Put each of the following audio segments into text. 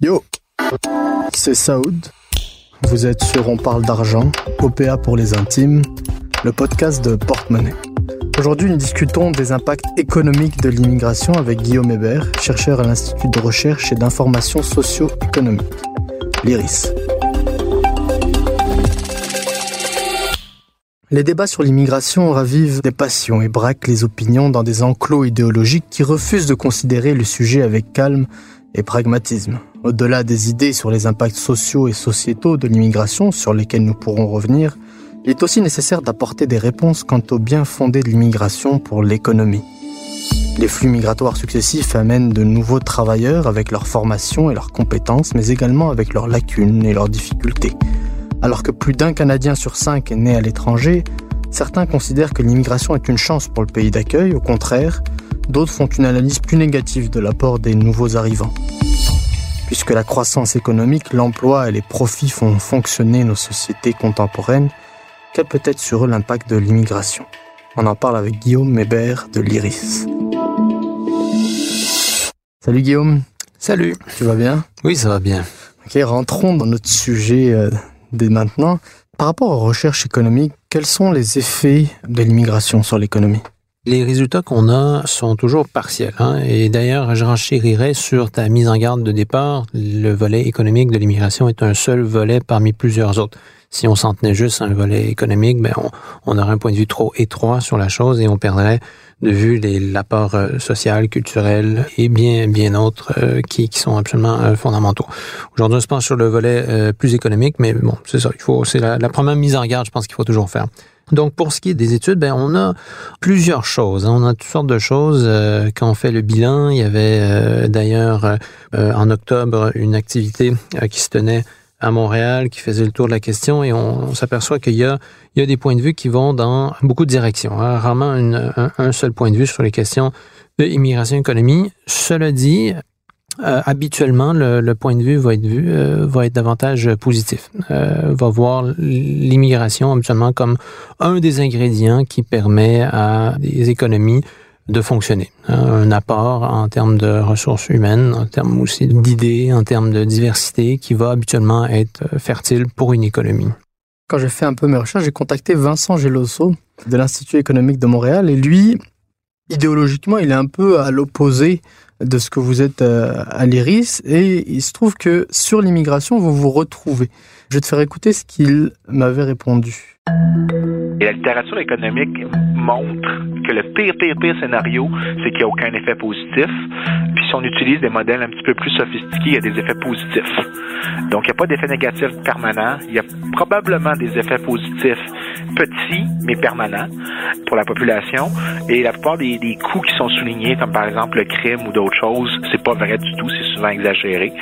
Yo, c'est Saoud. Vous êtes sur On parle d'argent, OPA pour les intimes, le podcast de Porte-Monnaie. Aujourd'hui, nous discutons des impacts économiques de l'immigration avec Guillaume Hébert, chercheur à l'Institut de recherche et d'information socio-économique, l'IRIS. Les débats sur l'immigration ravivent des passions et braquent les opinions dans des enclos idéologiques qui refusent de considérer le sujet avec calme et pragmatisme. Au-delà des idées sur les impacts sociaux et sociétaux de l'immigration, sur lesquels nous pourrons revenir, il est aussi nécessaire d'apporter des réponses quant au bien fondé de l'immigration pour l'économie. Les flux migratoires successifs amènent de nouveaux travailleurs avec leur formation et leurs compétences, mais également avec leurs lacunes et leurs difficultés. Alors que plus d'un Canadien sur cinq est né à l'étranger, certains considèrent que l'immigration est une chance pour le pays d'accueil. Au contraire, d'autres font une analyse plus négative de l'apport des nouveaux arrivants. Puisque la croissance économique, l'emploi et les profits font fonctionner nos sociétés contemporaines, quel peut être sur eux l'impact de l'immigration? On en parle avec Guillaume Hébert de l'IRIS. Salut Guillaume. Salut. Tu vas bien? Oui, ça va bien. Ok, rentrons dans notre sujet euh, dès maintenant. Par rapport aux recherches économiques, quels sont les effets de l'immigration sur l'économie? Les résultats qu'on a sont toujours partiels. Hein? Et d'ailleurs, je renchérirais sur ta mise en garde de départ. Le volet économique de l'immigration est un seul volet parmi plusieurs autres. Si on s'en tenait juste à un volet économique, ben on, on, aurait un point de vue trop étroit sur la chose et on perdrait de vue l'apport euh, social, culturel et bien bien autres euh, qui, qui, sont absolument euh, fondamentaux. Aujourd'hui, on se pense sur le volet plus économique, mais bon, c'est ça. Il faut, c'est la, la première mise en garde, je pense qu'il faut toujours faire. Donc, pour ce qui est des études, ben, on a plusieurs choses. Hein. On a toutes sortes de choses. Euh, quand on fait le bilan, il y avait euh, d'ailleurs euh, en octobre une activité qui se tenait à Montréal qui faisait le tour de la question et on, s'aperçoit qu'il y a, il y a des points de vue qui vont dans beaucoup de directions. Hein. Rarement un, seul point de vue sur les questions de immigration économie. Cela dit, euh, habituellement, le, le, point de vue va être vu, euh, va être davantage positif. Euh, va voir l'immigration habituellement comme un des ingrédients qui permet à des économies de fonctionner. Hein, un apport en termes de ressources humaines, en termes aussi d'idées, en termes de diversité, qui va habituellement être fertile pour une économie. Quand j'ai fait un peu mes recherches, j'ai contacté Vincent Geloso de l'Institut économique de Montréal et lui, idéologiquement, il est un peu à l'opposé de ce que vous êtes euh, à l'IRIS et il se trouve que sur l'immigration, vous vous retrouvez. Je vais te faire écouter ce qu'il m'avait répondu. Et la littérature économique montre que le pire, pire, pire scénario, c'est qu'il n'y a aucun effet positif. Puis si on utilise des modèles un petit peu plus sophistiqués, il y a des effets positifs. Donc, il n'y a pas d'effet négatif permanent. Il y a probablement des effets positifs petits, mais permanents pour la population. Et la plupart des, coûts qui sont soulignés, comme par exemple le crime ou d'autres choses, c'est pas vrai du tout, c'est souvent exagéré.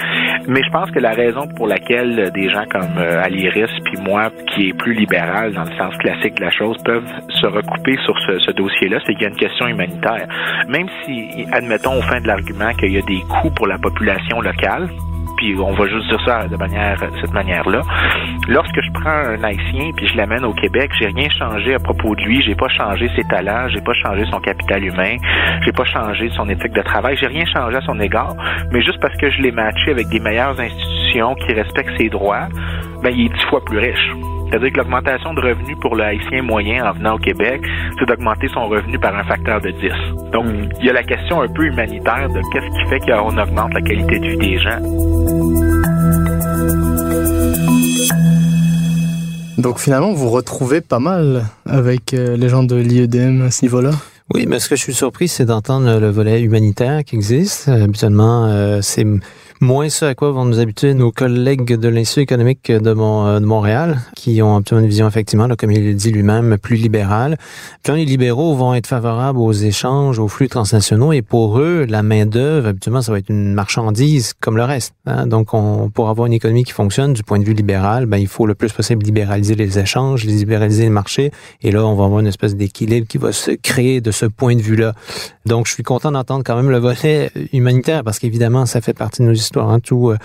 Mais je pense que la raison pour laquelle des gens comme euh, Aliris puis moi, qui est plus libéral dans le sens classique de la chose, peuvent se recouper sur ce, dossier-là, c'est qu'il y a une question humanitaire. Même si, admettons au fin de l'argument qu'il y a des coûts pour la population locale, puis on va juste dire ça de manière, cette manière-là. Lorsque je prends un haïtien puis je l'amène au Québec, j'ai rien changé à propos de lui, j'ai pas changé ses talents, j'ai pas changé son capital humain, j'ai pas changé son éthique de travail, j'ai rien changé à son égard, mais juste parce que je l'ai matché avec des meilleures institutions qui respectent ses droits, ben il est dix fois plus riche. C'est-à-dire que l'augmentation de revenus pour le haïtien moyen en venant au Québec, c'est d'augmenter son revenu par un facteur de 10. Donc, il y a la question un peu humanitaire de qu'est-ce qui fait qu'on augmente la qualité de vie des gens. Donc finalement, vous retrouvez pas mal avec euh, les gens de l'IEDM à ce niveau-là oui, mais ce que je suis surpris, c'est d'entendre le volet humanitaire qui existe. Habituellement, euh, c'est moins ce à quoi vont nous habituer nos collègues de l'Institut économique de, de, Montréal, qui ont une vision effectivement, comme il le dit lui-même, plus libérale. Quand les libéraux vont être favorables aux échanges, aux flux transnationaux, et pour eux, la main d'œuvre, habituellement, ça va être une marchandise comme le reste. Hein. Donc, on, pour avoir une économie qui fonctionne du point de vue libéral, ben, il faut le plus possible libéraliser les échanges, libéraliser les marchés, et là, on va avoir une espèce d'équilibre qui va se créer de ce point de vue-là. Donc, je suis content d'entendre quand même le volet humanitaire, parce qu'évidemment, ça fait partie de nos Hein. Euh,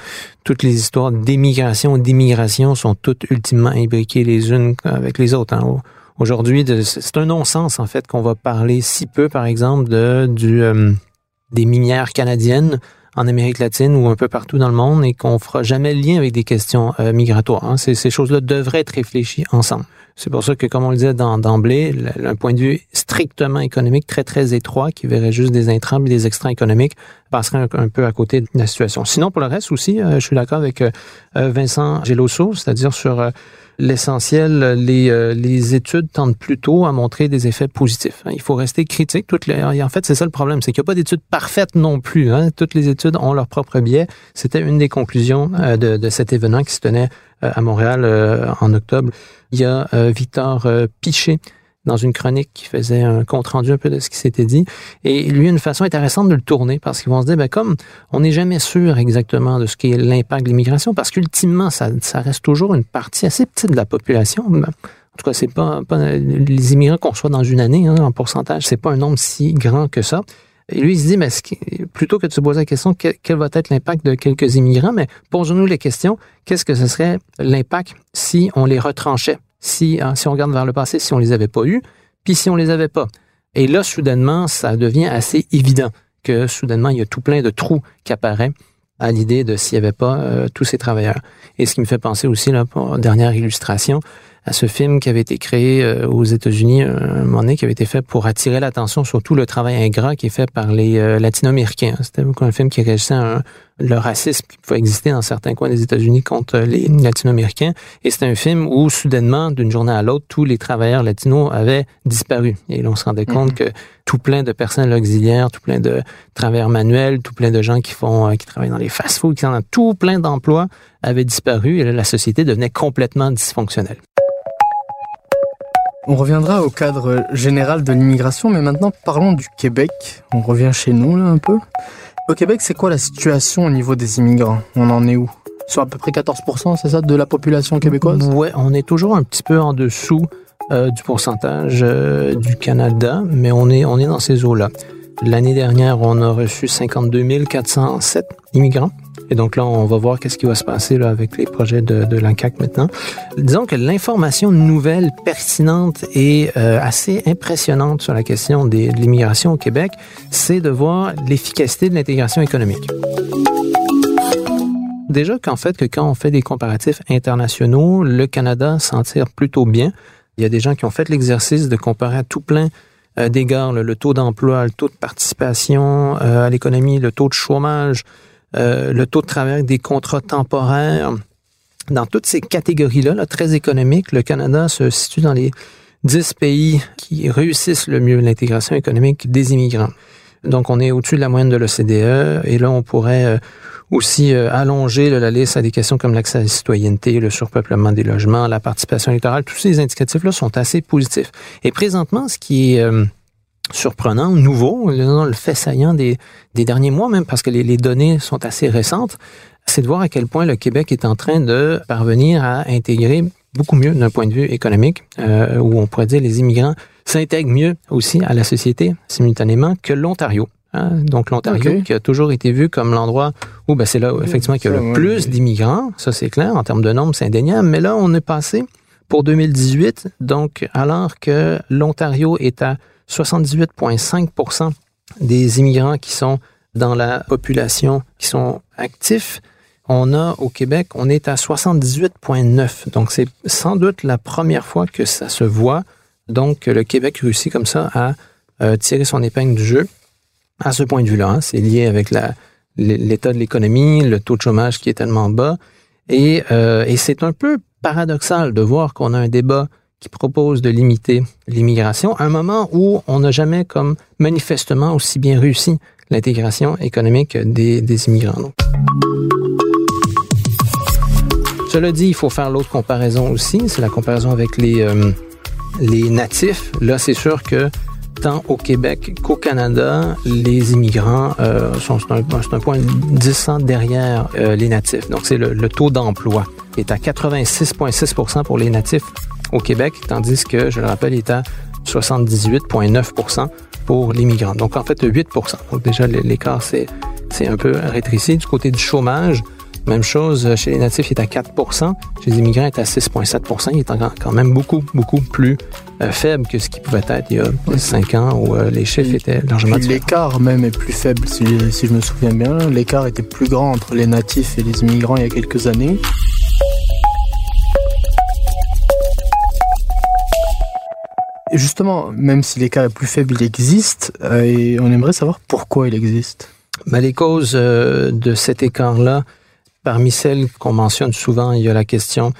toutes les histoires d'émigration, d'immigration sont toutes ultimement imbriquées les unes avec les autres. Hein. Aujourd'hui, c'est un non-sens en fait qu'on va parler si peu, par exemple, de euh, des minières canadiennes en Amérique latine ou un peu partout dans le monde et qu'on fera jamais le lien avec des questions euh, migratoires. Hein. Ces, ces choses-là devraient être réfléchies ensemble. C'est pour ça que, comme on le disait d'emblée, un point de vue strictement économique très, très étroit qui verrait juste des intrants et des extraits économiques passerait un, peu à côté de la situation. Sinon, pour le reste aussi, euh, je suis d'accord avec euh, Vincent Geloso, c'est-à-dire sur l'essentiel, les, euh, les études tentent plutôt à montrer des effets positifs. Hein. Il faut rester critique. Toutes les, en fait, c'est ça le problème, c'est qu'il n'y a pas d'études parfaites non plus. Hein. Toutes les études ont leur propre biais. C'était une des conclusions euh, de, de, cet événement qui se tenait euh, à Montréal en octobre. Il y a Victor Pichet dans une chronique qui faisait un compte rendu un peu de ce qui s'était dit. Et lui, une façon intéressante de le tourner parce qu'ils vont se dire, ben, comme on n'est jamais sûr exactement de ce qu'est l'impact de l'immigration, parce qu'ultimement, ça, ça reste toujours une partie assez petite de la population. Ben, en tout cas, c'est pas, pas les immigrants qu'on soit dans une année, hein, en pourcentage, c'est pas un nombre si grand que ça. Et lui, il se dit, mais plutôt que de se poser la question, quel, quel va être l'impact de quelques immigrants, mais posons-nous les questions, qu'est-ce que ce serait l'impact si on les retranchait? Si, hein, si on regarde vers le passé, si on les avait pas eus, puis si on les avait pas. Et là, soudainement, ça devient assez évident que soudainement, il y a tout plein de trous qui apparaissent à l'idée de s'il n'y avait pas euh, tous ces travailleurs. Et ce qui me fait penser aussi, là, pour dernière illustration, à ce film qui avait été créé euh, aux États-Unis euh, un moment donné, qui avait été fait pour attirer l'attention sur tout le travail ingrat qui est fait par les euh, latino-américains. C'était un film qui réagissait à le racisme qui pouvait exister dans certains coins des États-Unis contre les latino-américains. Et c'était un film où, soudainement, d'une journée à l'autre, tous les travailleurs latinos avaient disparu. Et là, on se rendait compte mm-hmm. que tout plein de personnes auxiliaires, tout plein de travailleurs manuels, tout plein de gens qui font, qui travaillent dans les fast-foods, qui ont tout plein d'emplois avaient disparu. Et là, la société devenait complètement dysfonctionnelle. On reviendra au cadre général de l'immigration, mais maintenant parlons du Québec. On revient chez nous là un peu. Au Québec, c'est quoi la situation au niveau des immigrants? On en est où? Sur à peu près 14%, c'est ça, de la population québécoise? Ouais, on est toujours un petit peu en dessous euh, du pourcentage euh, du Canada, mais on est, on est dans ces eaux-là. L'année dernière, on a reçu 52 407 immigrants. Et donc là, on va voir qu'est-ce qui va se passer là, avec les projets de, de maintenant. Disons que l'information nouvelle, pertinente et euh, assez impressionnante sur la question de l'immigration au Québec, c'est de voir l'efficacité de l'intégration économique. Déjà qu'en fait, que quand on fait des comparatifs internationaux, le Canada s'en tire plutôt bien. Il y a des gens qui ont fait l'exercice de comparer à tout plein euh, d'égards le, taux d'emploi, le taux de participation euh, à l'économie, le taux de chômage, euh, le taux de travail des contrats temporaires. Dans toutes ces catégories-là, là, très économiques, le Canada se situe dans les 10 pays qui réussissent le mieux l'intégration économique des immigrants. Donc, on est au-dessus de la moyenne de l'OCDE et là, on pourrait euh, aussi euh, allonger la liste à des questions comme l'accès à la citoyenneté, le surpeuplement des logements, la participation électorale. Tous ces indicatifs-là sont assez positifs. Et présentement, ce qui est surprenant, nouveau, le fait saillant des, des derniers mois même, parce que les, les données sont assez récentes, c'est de voir à quel point le Québec est en train de parvenir à intégrer beaucoup mieux d'un point de vue économique, euh, où on pourrait dire les immigrants s'intègrent mieux aussi à la société simultanément que l'Ontario. Hein. Donc l'Ontario qui a toujours été vu comme l'endroit où ben, c'est là où, effectivement qu'il y a le plus d'immigrants, ça c'est clair, en termes de nombre c'est indéniable, mais là on est passé pour 2018, donc alors que l'Ontario est à 78,5% des immigrants qui sont dans la population qui sont actifs. On a au Québec, on est à 78,9. Donc c'est sans doute la première fois que ça se voit. Donc le Québec réussit comme ça à euh, tirer son épingle du jeu. À ce point de vue-là, hein. c'est lié avec l'état de l'économie, le taux de chômage qui est tellement bas. Et, euh, et c'est un peu paradoxal de voir qu'on a un débat qui propose de limiter l'immigration à un moment où on n'a jamais comme manifestement aussi bien réussi l'intégration économique des, des immigrants. Cela dit, il faut faire l'autre comparaison aussi, c'est la comparaison avec les, euh, les natifs. Là, c'est sûr que tant au Québec qu'au Canada, les immigrants euh, sont un, un, point 10 ans derrière euh, les natifs. Donc, c'est le, taux d'emploi qui est à 86,6% pour les natifs au Québec, tandis que, je le rappelle, il est à 78,9 pour les migrants. Donc, en fait, 8 Donc, déjà, l'écart, c'est, c'est un peu rétréci. Du côté du chômage, même chose chez les natifs, il est à 4 Chez les immigrants, il est à 6,7 Il est quand même beaucoup, beaucoup plus euh, faible que ce qui pouvait être il y a 5 ans où euh, les chiffres étaient largement L'écart même est plus faible, si, si je me souviens bien. L'écart était plus grand entre les natifs et les immigrants il y a quelques années. Justement, même si l'écart est plus faible, il existe, euh, et on aimerait savoir pourquoi il existe. Ben, les causes euh, de cet écart-là, Parmi celles qu'on mentionne souvent, il y a la question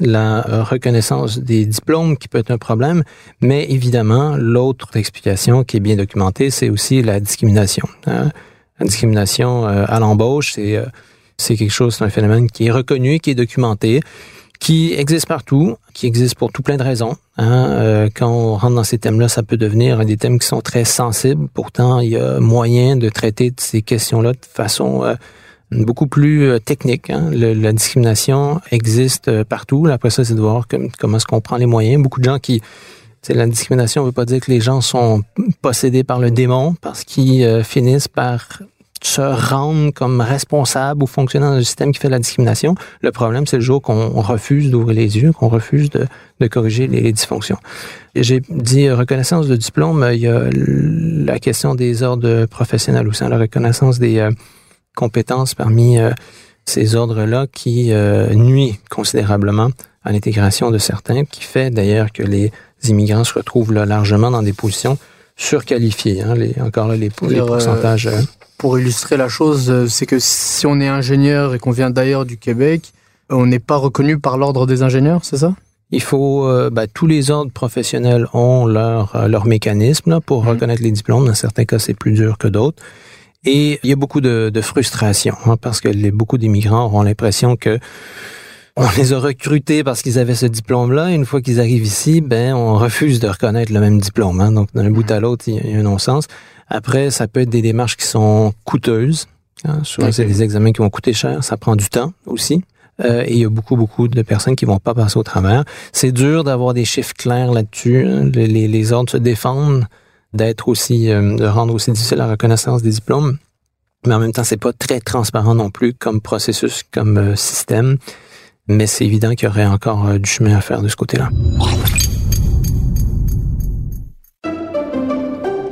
la euh, reconnaissance des diplômes qui peut être un problème, mais évidemment, l'autre explication qui est bien documentée, c'est aussi la discrimination. Hein. La discrimination à l'embauche, c'est quelque chose, c'est un phénomène qui est reconnu, qui est documenté, qui existe partout, qui existe pour tout plein de raisons. Hein. quand on rentre dans ces thèmes-là, ça peut devenir des thèmes qui sont très sensibles. Pourtant, il y a moyen de traiter ces questions-là de façon beaucoup plus euh, technique. Hein. la discrimination existe euh, partout. Après ça, c'est de voir comment est-ce qu'on prend les moyens. Beaucoup de gens qui... La discrimination ne veut pas dire que les gens sont possédés par le démon parce qu'ils euh, finissent par se rendre comme responsables ou fonctionner dans un système qui fait la discrimination. Le problème, c'est le jour qu'on refuse d'ouvrir les yeux, qu'on refuse de, de, corriger les dysfonctions. J'ai dit reconnaissance de diplôme, il y a la question des ordres professionnels aussi, la reconnaissance des compétences parmi euh, ces ordres-là qui euh, nuit considérablement à l'intégration de certains, qui fait d'ailleurs que les immigrants se retrouvent là largement dans des positions surqualifiées. Hein, les, encore là, les, les pourcentages. Euh, pour illustrer la chose, c'est que si on est ingénieur et qu'on vient d'ailleurs du Québec, on n'est pas reconnu par l'ordre des ingénieurs, c'est ça? Il faut, euh, ben, tous les ordres professionnels ont leur, leur mécanisme là, pour mmh. reconnaître les diplômes. Dans certains cas, c'est plus dur que d'autres. Et il y a beaucoup de, de frustration hein, parce que les, beaucoup d'immigrants auront l'impression que on les a recrutés parce qu'ils avaient ce diplôme-là. Une fois qu'ils arrivent ici, ben on refuse de reconnaître le même diplôme. Hein. Donc d'un bout à l'autre, il y a un non-sens. Après, ça peut être des démarches qui sont coûteuses. Hein. Souvent, c'est des examens qui vont coûter cher. Ça prend du temps aussi. Euh, et il y a beaucoup, beaucoup de personnes qui vont pas passer au travers. C'est dur d'avoir des chiffres clairs là-dessus. Hein. Les, les, les ordres se défendent d'être aussi, euh, de rendre aussi difficile la reconnaissance des diplômes. Mais en même temps, c'est pas très transparent non plus comme processus, comme euh, système. Mais c'est évident qu'il y aurait encore du chemin à faire de ce côté-là.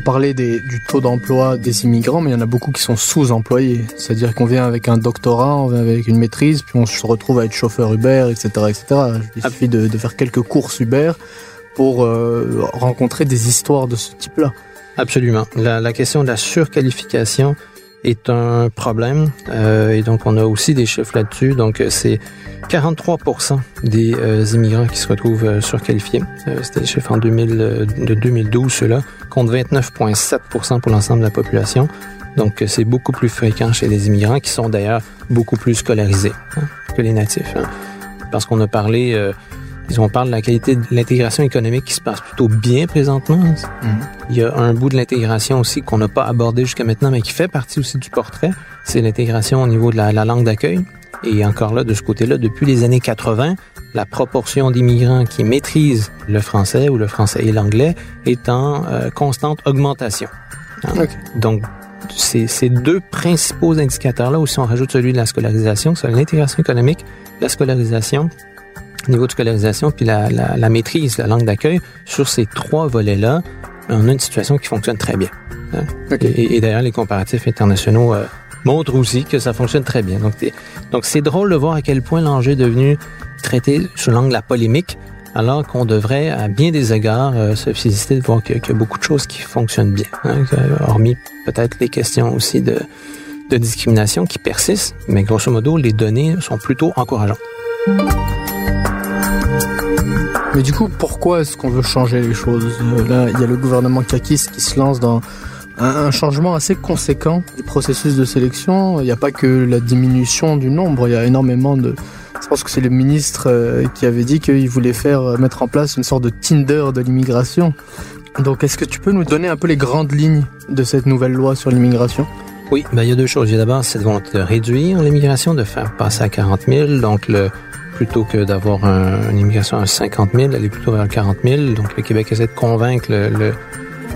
On parlait des, du taux d'emploi des immigrants, mais il y en a beaucoup qui sont sous-employés. C'est-à-dire qu'on vient avec un doctorat, on vient avec une maîtrise, puis on se retrouve à être chauffeur Uber, etc. etc. Il suffit de, faire quelques courses Uber pour euh, rencontrer des histoires de ce type-là. Absolument. La, question de la surqualification est un problème euh, et donc on a aussi des chiffres là-dessus. Donc euh, c'est 43% des euh, immigrants qui se retrouvent euh, surqualifiés. Euh, C'était les chiffres en 2000, de 2012, ceux-là, contre 29,7% pour l'ensemble de la population. Donc, c'est beaucoup plus fréquent chez les immigrants qui sont d'ailleurs beaucoup plus scolarisés hein, que les natifs. Hein. Parce qu'on a parlé, on parle de la qualité de l'intégration économique qui se passe plutôt bien présentement. Mm-hmm. Il y a un bout de l'intégration aussi qu'on n'a pas abordé jusqu'à maintenant, mais qui fait partie aussi du portrait. C'est l'intégration au niveau de la, la langue d'accueil. Et encore là, de ce côté-là, depuis les années 80, la proportion d'immigrants qui maîtrisent le français ou le français et l'anglais est en euh, constante augmentation. Hein? Donc, ces deux principaux indicateurs-là, ou si on rajoute celui de la scolarisation, c'est l'intégration économique, la scolarisation, niveau de scolarisation, puis la, la, la maîtrise, la langue d'accueil, sur ces trois volets-là, on a une situation qui fonctionne très bien. Hein. Et, et d'ailleurs, les comparatifs internationaux euh, montrent aussi que ça fonctionne très bien. Donc, donc c'est drôle de voir à quel point l'enjeu est devenu traité sous l'angle de la polémique, alors qu'on devrait, à bien des égards, euh, se féliciter de voir qu'il y a beaucoup de choses qui fonctionnent bien, hein, hormis peut-être les questions aussi de, de discrimination qui persistent, mais grosso modo, les données sont plutôt encourageantes. Mais du coup, pourquoi est-ce qu'on veut changer les choses Euh, Là, il y a le gouvernement Kakis qui se lance dans un, changement assez conséquent du processus de sélection. Il n'y a pas que la diminution du nombre, il y a énormément de... Je pense que c'est le ministre euh, qui avait dit qu'il voulait faire euh, mettre en place une sorte de Tinder de l'immigration. Donc, est-ce que tu peux nous donner un peu les grandes lignes de cette nouvelle loi sur l'immigration? Oui, ben, il y a deux choses. Il y a d'abord cette volonté de réduire l'immigration, de faire passer à 40 000. Donc, plutôt que d'avoir un, une immigration à 50 000, aller plutôt vers 40 000. Donc, le Québec essaie de convaincre le, le,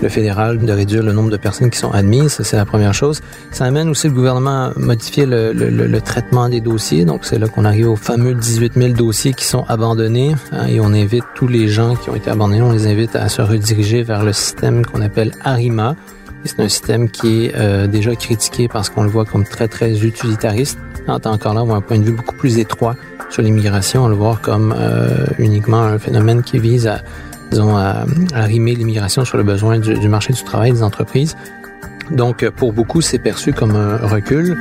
le fédéral de réduire le nombre de personnes qui sont admises. C'est la première chose. Ça amène aussi le gouvernement à modifier le traitement des dossiers. Donc, c'est là qu'on arrive aux fameux 18 000 dossiers qui sont abandonnés. Hein, et on invite tous les gens qui ont été abandonnés, on les invite à se rediriger vers le système qu'on appelle ARIMA. C'est un système qui est euh, déjà critiqué parce qu'on le voit comme très, très utilitariste. En tant encore là, on a un point de vue beaucoup plus étroit sur l'immigration. On le voit comme euh, uniquement un phénomène qui vise à, disons, à, à rimer l'immigration sur le besoin du, du, marché du travail des entreprises. Donc, pour beaucoup, c'est perçu comme un recul.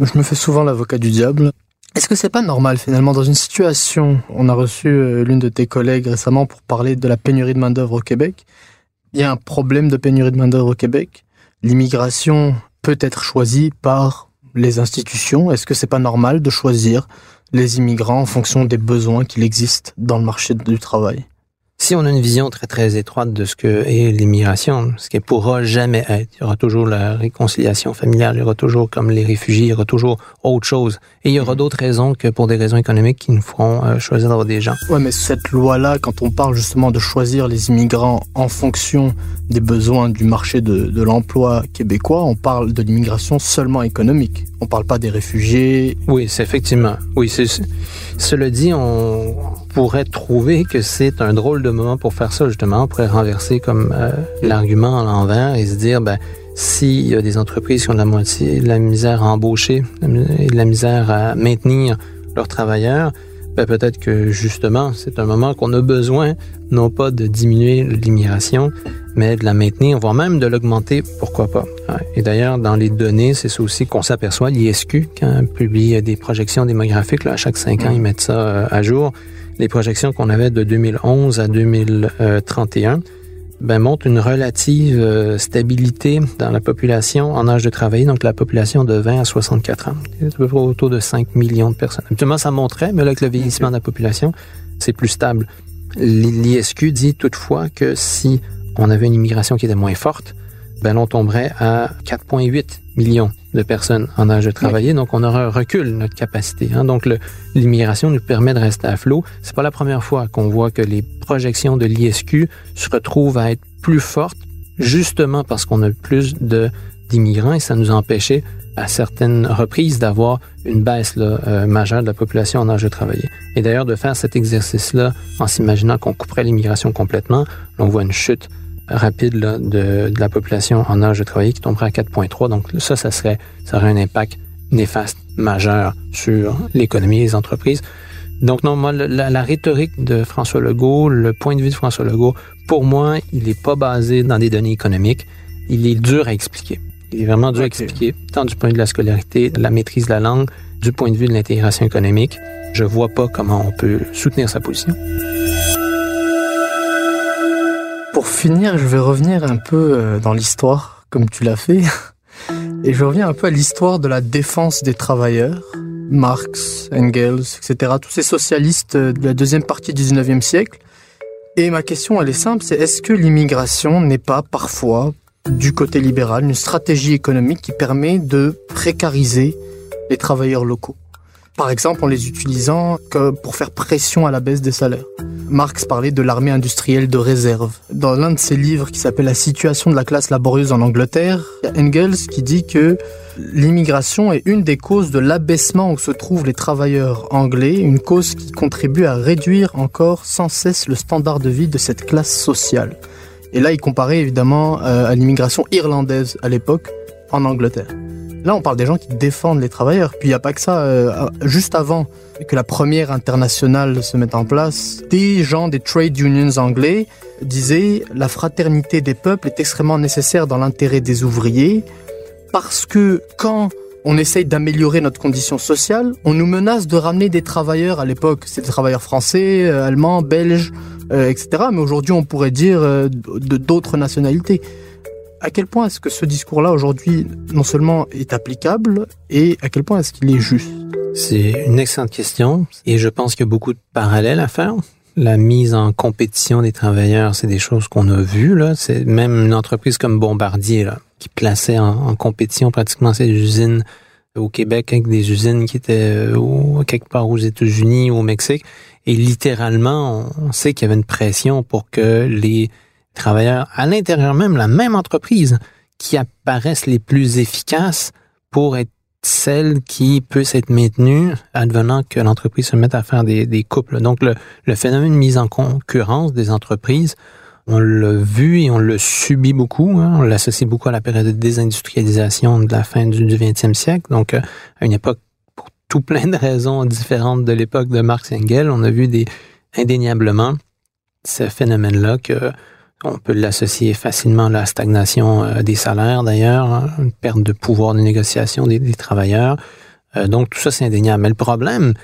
Je me fais souvent l'avocat du diable. Est-ce que c'est pas normal finalement dans une situation, on a reçu euh, l'une de tes collègues récemment pour parler de la pénurie de main-d'œuvre au Québec. Il y a un problème de pénurie de main-d'œuvre au Québec. L'immigration peut être choisie par les institutions. Est-ce que c'est pas normal de choisir les immigrants en fonction des besoins qu'il existe dans le marché du travail? Si on a une vision très très étroite de ce que est l'immigration, ce qu'elle pourra jamais être, il y aura toujours la réconciliation familiale, il y aura toujours comme les réfugiés, il y aura toujours autre chose. Et il y aura d'autres raisons que pour des raisons économiques qui nous feront euh, choisir d'avoir des gens. Ouais, mais cette loi-là, quand on parle justement de choisir les immigrants en fonction des besoins du marché de, de l'emploi québécois, on parle de l'immigration seulement économique. On parle pas des réfugiés. Oui, c'est effectivement. Oui, c'est. Cela dit, on pourrait trouver que c'est un drôle de moment pour faire ça, justement. On pourrait renverser comme euh, l'argument à l'envers et se dire, ben, s'il y a des entreprises qui ont de la moitié de la misère à embaucher et de la misère à maintenir leurs travailleurs, ben peut-être que justement, c'est un moment qu'on a besoin, non pas de diminuer l'immigration, mais de la maintenir, voire même de l'augmenter, pourquoi pas. Et d'ailleurs, dans les données, c'est ça aussi qu'on s'aperçoit, l'ISQ, quand publie des projections démographiques, là, à chaque cinq ans, ils mettent ça euh, à jour, les projections qu'on avait de 2011 à 2031, ben, montre une relative euh, stabilité dans la population en âge de travailler, donc la population de 20 à 64 ans. À peu près autour de 5 millions de personnes. Habituellement, ça montrait, mais là, avec le vieillissement de la population, c'est plus stable. L'ISQ dit toutefois que si on avait une immigration qui était moins forte, ben, on tomberait à 4,8 millions de personnes en âge de travailler. Oui. Donc, on aura un recul de notre capacité. Hein. Donc, l'immigration nous permet de rester à flot. C'est pas la première fois qu'on voit que les projections de l'ISQ se retrouvent à être plus fortes, justement parce qu'on a plus de d'immigrants et ça nous a empêché à certaines reprises d'avoir une baisse là, euh, majeure de la population en âge de travailler. Et d'ailleurs, de faire cet exercice-là en s'imaginant qu'on couperait l'immigration complètement, on voit une chute rapide là, de, de, la population en âge de travailler qui tomberait à 4,3. Donc ça, ça serait, ça aurait un impact néfaste majeur sur l'économie et les entreprises. Donc non, moi, la, la, rhétorique de François Legault, le point de vue de François Legault, pour moi, il n'est pas basé dans des données économiques. Il est dur à expliquer. Il est vraiment dur okay. à expliquer, tant du point de vue de la scolarité, de la maîtrise de la langue, du point de vue de l'intégration économique. Je vois pas comment on peut soutenir sa position. Pour finir, je vais revenir un peu euh, dans l'histoire, comme tu l'as fait. Et je reviens un peu à l'histoire de la défense des travailleurs. Marx, Engels, etc. Tous ces socialistes de la deuxième partie du 19e siècle. Et ma question, elle est simple, c'est est-ce que l'immigration n'est pas parfois, du côté libéral, une stratégie économique qui permet de précariser les travailleurs locaux? Par exemple en les utilisant pour faire pression à la baisse des salaires. Marx parlait de l'armée industrielle de réserve. Dans l'un de ses livres qui s'appelle La situation de la classe laborieuse en Angleterre, Engels qui dit que l'immigration est une des causes de l'abaissement où se trouvent les travailleurs anglais, une cause qui contribue à réduire encore sans cesse le standard de vie de cette classe sociale. Et là, il comparait évidemment euh, à l'immigration irlandaise à l'époque en Angleterre. Là, on parle des gens qui défendent les travailleurs. Puis il n'y a pas que ça. Euh, juste avant que la première internationale se mette en place, des gens des trade unions anglais disaient la fraternité des peuples est extrêmement nécessaire dans l'intérêt des ouvriers parce que quand on essaye d'améliorer notre condition sociale, on nous menace de ramener des travailleurs à l'époque. C'est des travailleurs français, euh, allemands, belges, euh, etc. Mais aujourd'hui, on pourrait dire de d'autres nationalités à quel point est-ce que ce discours-là aujourd'hui non seulement est applicable et à quel point est-ce qu'il est juste? C'est une excellente question et je pense qu'il y a beaucoup de parallèles à faire. La mise en compétition des travailleurs, c'est des choses qu'on a vues là. C'est même une entreprise comme Bombardier là, qui plaçait en, compétition pratiquement ses usines au Québec avec des usines qui étaient euh, quelque part aux États-Unis ou au Mexique. Et littéralement, on sait qu'il y avait une pression pour que les travailleurs à l'intérieur même, la même entreprise, qui apparaissent les plus efficaces pour être celles qui puissent être maintenues advenant que l'entreprise se mette à faire des, couples. Donc, le, le, phénomène de mise en concurrence des entreprises, on l'a vu et on le subit beaucoup. Hein. On l'associe beaucoup à la période de désindustrialisation de la fin du, du 20e siècle. Donc, euh, à une époque, pour tout plein de raisons différentes de l'époque de Marx et Engels, on a vu des, indéniablement ce phénomène-là que on peut l'associer facilement à la stagnation euh, des salaires d'ailleurs, hein, une perte de pouvoir de négociation des, travailleurs. Euh, donc tout ça, c'est indéniable. Mais le problème,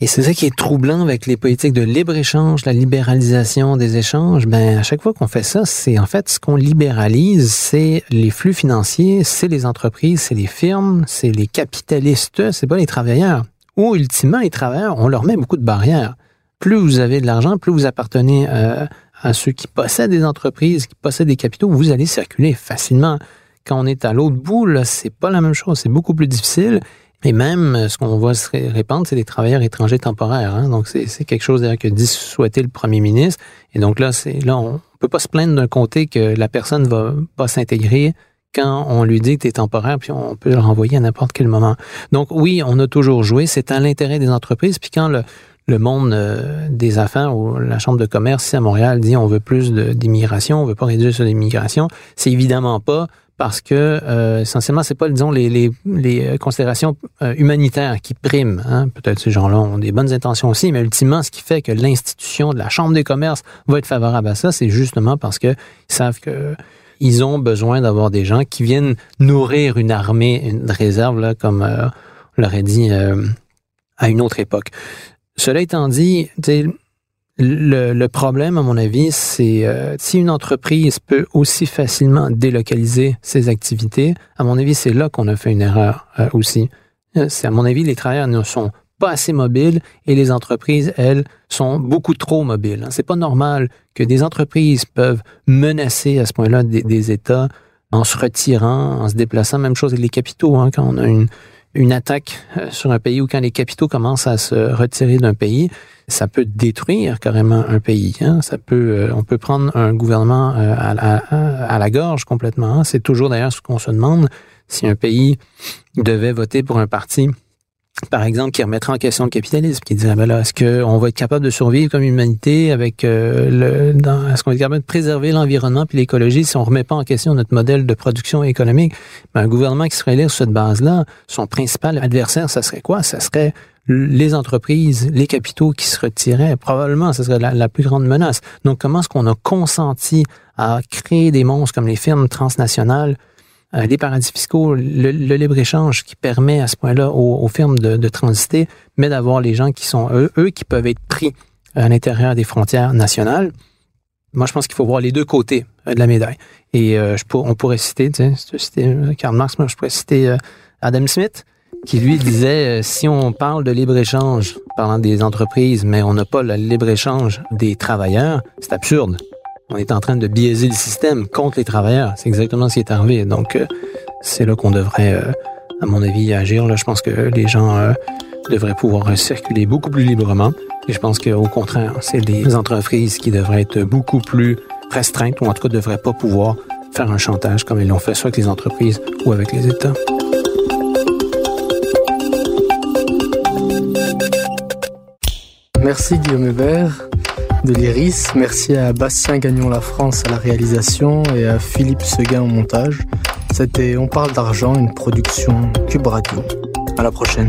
et c'est ça qui est troublant avec les politiques de libre-échange, la libéralisation des échanges, ben à chaque fois qu'on fait ça, c'est en fait ce qu'on libéralise, c'est les flux financiers, c'est les entreprises, c'est les firmes, c'est les capitalistes, c'est pas les travailleurs. Ou ultimement, les travailleurs, on leur met beaucoup de barrières. Plus vous avez de l'argent, plus vous appartenez euh, à ceux qui possèdent des entreprises, qui possèdent des capitaux, vous allez circuler facilement. Quand on est à l'autre bout, c'est pas la même chose, c'est beaucoup plus difficile. Et même, ce qu'on voit se répandre, c'est des travailleurs étrangers temporaires. Hein. Donc, c'est quelque chose que dit souhaiter le premier ministre. Et donc là, c'est là, on peut pas se plaindre d'un côté que la personne va pas s'intégrer quand on lui dit que tu es temporaire, puis on peut le renvoyer à n'importe quel moment. Donc oui, on a toujours joué, c'est à l'intérêt des entreprises. Puis quand le, le monde euh, des affaires ou la chambre de commerce ici à Montréal dit on veut plus d'immigration, on veut pas réduire sur l'immigration, c'est évidemment pas parce que euh, essentiellement c'est pas disons les, les, euh, considérations euh, humanitaires qui priment. Hein. Peut-être ces gens-là ont des bonnes intentions aussi, mais ultimement ce qui fait que l'institution de la chambre des commerces va être favorable à ça, c'est justement parce que ils savent que ils ont besoin d'avoir des gens qui viennent nourrir une armée, une réserve là, comme on l'aurait dit à une autre époque. Cela étant dit, le, problème, à mon avis, c'est euh, si une entreprise peut aussi facilement délocaliser ses activités, à mon avis, c'est là qu'on a fait une erreur euh, aussi. Euh, c'est à mon avis, les travailleurs ne sont pas assez mobiles et les entreprises, elles, sont beaucoup trop mobiles. C'est pas normal que des entreprises peuvent menacer à ce point-là des, des, États en se retirant, en se déplaçant. Même chose avec les capitaux. Hein, quand on a une, une attaque euh, sur un pays ou quand les capitaux commencent à se retirer d'un pays, ça peut détruire carrément un pays. Hein. Ça peut, euh, on peut prendre un gouvernement euh, à, la gorge complètement. Hein. C'est toujours d'ailleurs ce qu'on se demande si un pays devait voter pour un parti par exemple, qui remettrait en question le capitalisme, qui dirait, ben là, est-ce qu'on va être capable de survivre comme humanité avec euh, le, est-ce qu'on va être capable de préserver l'environnement puis l'écologie si on remet pas en question notre modèle de production économique? Ben, un gouvernement qui serait là sur cette base-là, son principal adversaire, ça serait quoi? Ça serait les entreprises, les capitaux qui se retiraient. Probablement, ce serait la plus grande menace. Donc, comment est-ce qu'on a consenti à créer des monstres comme les firmes transnationales euh, les paradis fiscaux, le, libre-échange qui permet à ce point-là aux, firmes de, transiter, mais d'avoir les gens qui sont eux, eux qui peuvent être pris à l'intérieur des frontières nationales. Moi, je pense qu'il faut voir les deux côtés euh, de la médaille. Et euh, je on pourrait citer, tu sais, citer Karl Marx, moi, je pourrais citer Adam Smith, qui lui disait, si on parle de libre-échange, parlant des entreprises, mais on n'a pas le libre-échange des travailleurs, c'est absurde on est en train de biaiser le système contre les travailleurs. C'est exactement ce qui est arrivé. Donc, euh, c'est là qu'on devrait, euh, à mon avis, agir. Là, je pense que les gens euh, devraient pouvoir circuler beaucoup plus librement. Et je pense qu'au contraire, c'est des entreprises qui devraient être beaucoup plus restreintes, ou en tout cas devraient pas pouvoir faire un chantage comme ils l'ont fait soit avec les entreprises ou avec les États. Merci Guillaume Hébert de l'Iris. Merci à Bastien Gagnon La France à la réalisation et à Philippe Seguin au montage. C'était On parle d'argent, une production Cube Radio. À la prochaine.